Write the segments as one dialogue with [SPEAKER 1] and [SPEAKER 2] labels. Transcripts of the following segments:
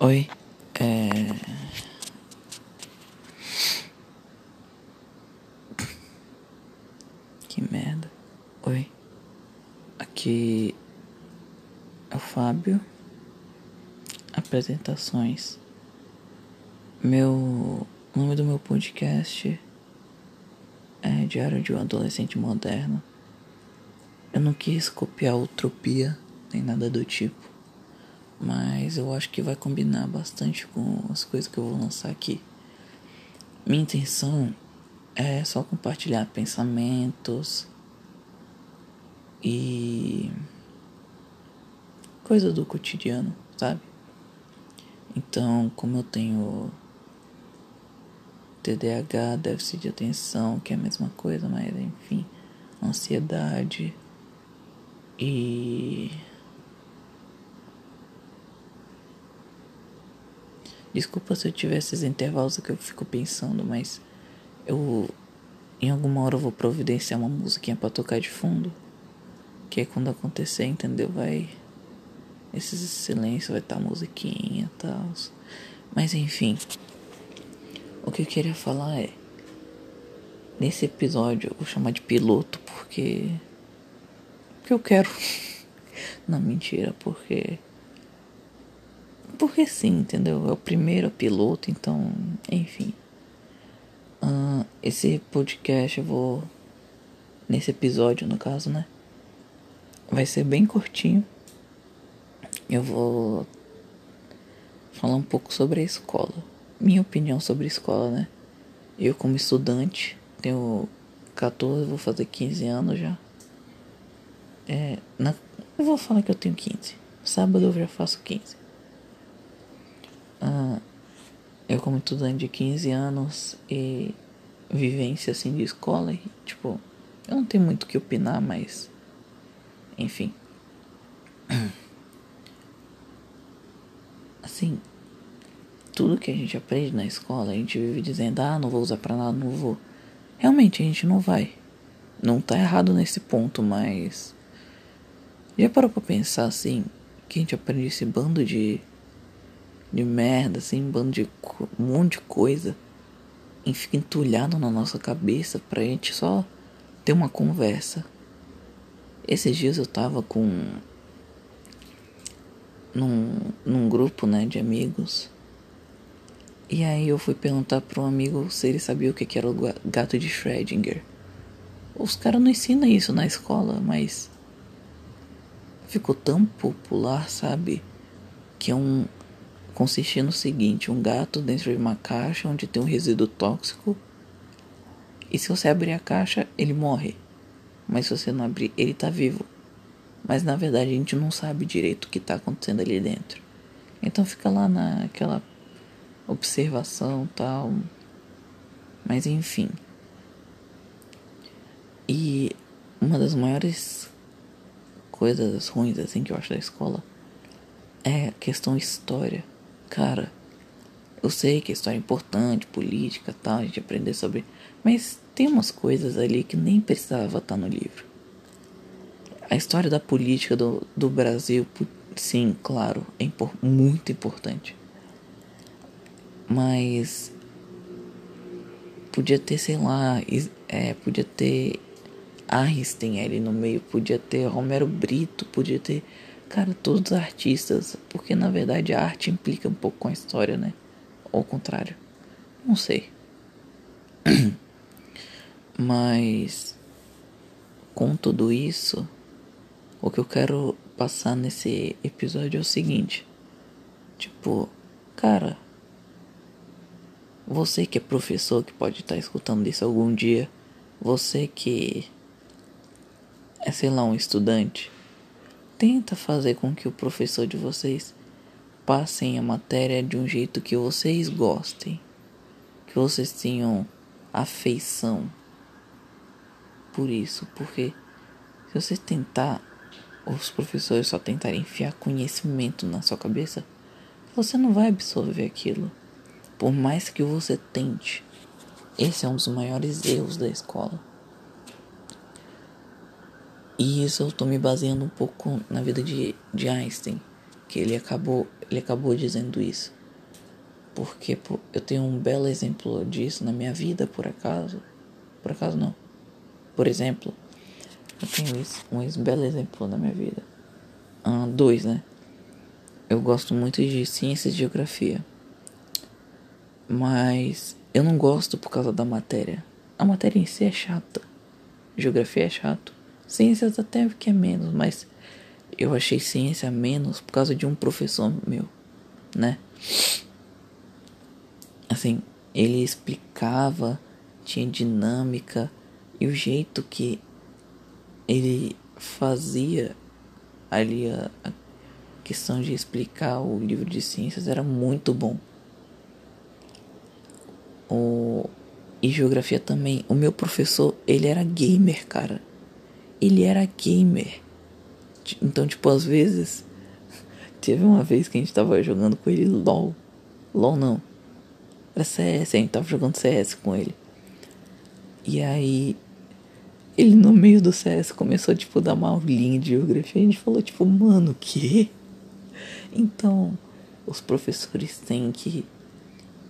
[SPEAKER 1] Oi, é. Que merda. Oi, aqui é o Fábio. Apresentações. Meu o nome do meu podcast é Diário de um Adolescente Moderno. Eu não quis copiar Utopia nem nada do tipo. Mas eu acho que vai combinar bastante com as coisas que eu vou lançar aqui. Minha intenção é só compartilhar pensamentos e coisa do cotidiano, sabe? Então, como eu tenho TDAH, déficit de atenção, que é a mesma coisa, mas enfim, ansiedade e Desculpa se eu tiver esses intervalos que eu fico pensando, mas eu em alguma hora eu vou providenciar uma musiquinha para tocar de fundo. Que é quando acontecer, entendeu? Vai esse silêncio vai estar tá musiquinha e tal. Mas enfim, o que eu queria falar é nesse episódio eu vou chamar de piloto porque porque eu quero. Não mentira, porque porque sim, entendeu? É o primeiro piloto, então, enfim. Uh, esse podcast eu vou. Nesse episódio, no caso, né? Vai ser bem curtinho. Eu vou falar um pouco sobre a escola. Minha opinião sobre a escola, né? Eu, como estudante, tenho 14, vou fazer 15 anos já. É, na, eu vou falar que eu tenho 15. Sábado eu já faço 15. Ah, eu como estudante de 15 anos e vivência assim de escola, e, tipo, eu não tenho muito o que opinar, mas enfim. Assim, tudo que a gente aprende na escola, a gente vive dizendo, ah, não vou usar pra nada, não vou. Realmente a gente não vai. Não tá errado nesse ponto, mas. Já parou pra pensar assim, que a gente aprende esse bando de de merda, assim, um bando de um monte de coisa. E fica entulhado na nossa cabeça pra gente só ter uma conversa. Esses dias eu tava com. Num, num grupo, né, de amigos. E aí eu fui perguntar para um amigo se ele sabia o que, que era o gato de Schrödinger. Os caras não ensinam isso na escola, mas ficou tão popular, sabe? Que é um, consistia no seguinte: um gato dentro de uma caixa onde tem um resíduo tóxico. E se você abrir a caixa, ele morre. Mas se você não abrir, ele está vivo. Mas na verdade a gente não sabe direito o que está acontecendo ali dentro. Então fica lá naquela observação tal. Mas enfim. E uma das maiores coisas ruins assim que eu acho da escola é a questão história. Cara, eu sei que a história é importante, política tal, a gente aprender sobre. Mas tem umas coisas ali que nem precisava estar no livro. A história da política do, do Brasil, sim, claro, é impor, muito importante. Mas podia ter, sei lá, é, podia ter Aristen ali no meio, podia ter Romero Brito, podia ter Cara, todos os artistas, porque na verdade a arte implica um pouco com a história, né? Ou ao contrário. Não sei. Mas com tudo isso, o que eu quero passar nesse episódio é o seguinte. Tipo, cara, você que é professor que pode estar escutando isso algum dia, você que é, sei lá, um estudante, tenta fazer com que o professor de vocês passem a matéria de um jeito que vocês gostem, que vocês tenham afeição por isso, porque se você tentar, os professores só tentarem enfiar conhecimento na sua cabeça, você não vai absorver aquilo, por mais que você tente. Esse é um dos maiores erros da escola. E isso eu tô me baseando um pouco na vida de, de Einstein, que ele acabou, ele acabou dizendo isso. Porque pô, eu tenho um belo exemplo disso na minha vida, por acaso. Por acaso não. Por exemplo, eu tenho isso, um belo exemplo na minha vida. Ah, dois, né? Eu gosto muito de ciência e geografia. Mas eu não gosto por causa da matéria. A matéria em si é chata. Geografia é chato. Ciências até que é menos, mas eu achei ciência menos por causa de um professor meu, né? Assim, ele explicava, tinha dinâmica e o jeito que ele fazia ali a, a questão de explicar o livro de ciências era muito bom. O, e geografia também. O meu professor, ele era gamer, cara. Ele era gamer. Então, tipo, às vezes. Teve uma vez que a gente tava jogando com ele LOL. LOL não. Era CS, a gente tava jogando CS com ele. E aí. Ele no meio do CS começou, tipo, a dar uma aulinha de geografia. E a gente falou, tipo, mano, o quê? Então, os professores têm que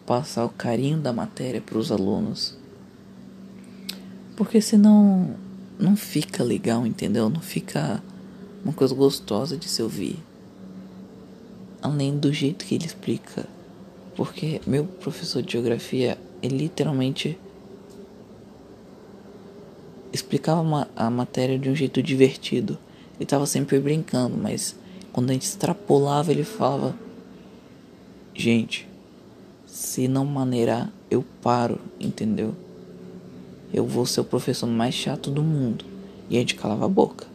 [SPEAKER 1] passar o carinho da matéria para os alunos. Porque senão não fica legal, entendeu? Não fica uma coisa gostosa de se ouvir. Além do jeito que ele explica. Porque meu professor de geografia, ele literalmente explicava a matéria de um jeito divertido. Ele estava sempre brincando, mas quando a gente extrapolava, ele falava: Gente, se não maneirar, eu paro, entendeu? Eu vou ser o professor mais chato do mundo. E a gente calava a boca.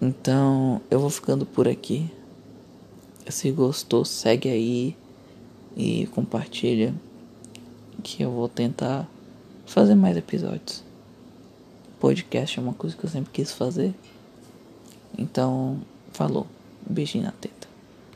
[SPEAKER 1] Então, eu vou ficando por aqui. Se gostou, segue aí e compartilha. Que eu vou tentar fazer mais episódios. Podcast é uma coisa que eu sempre quis fazer. Então, falou. Beijinho na teta.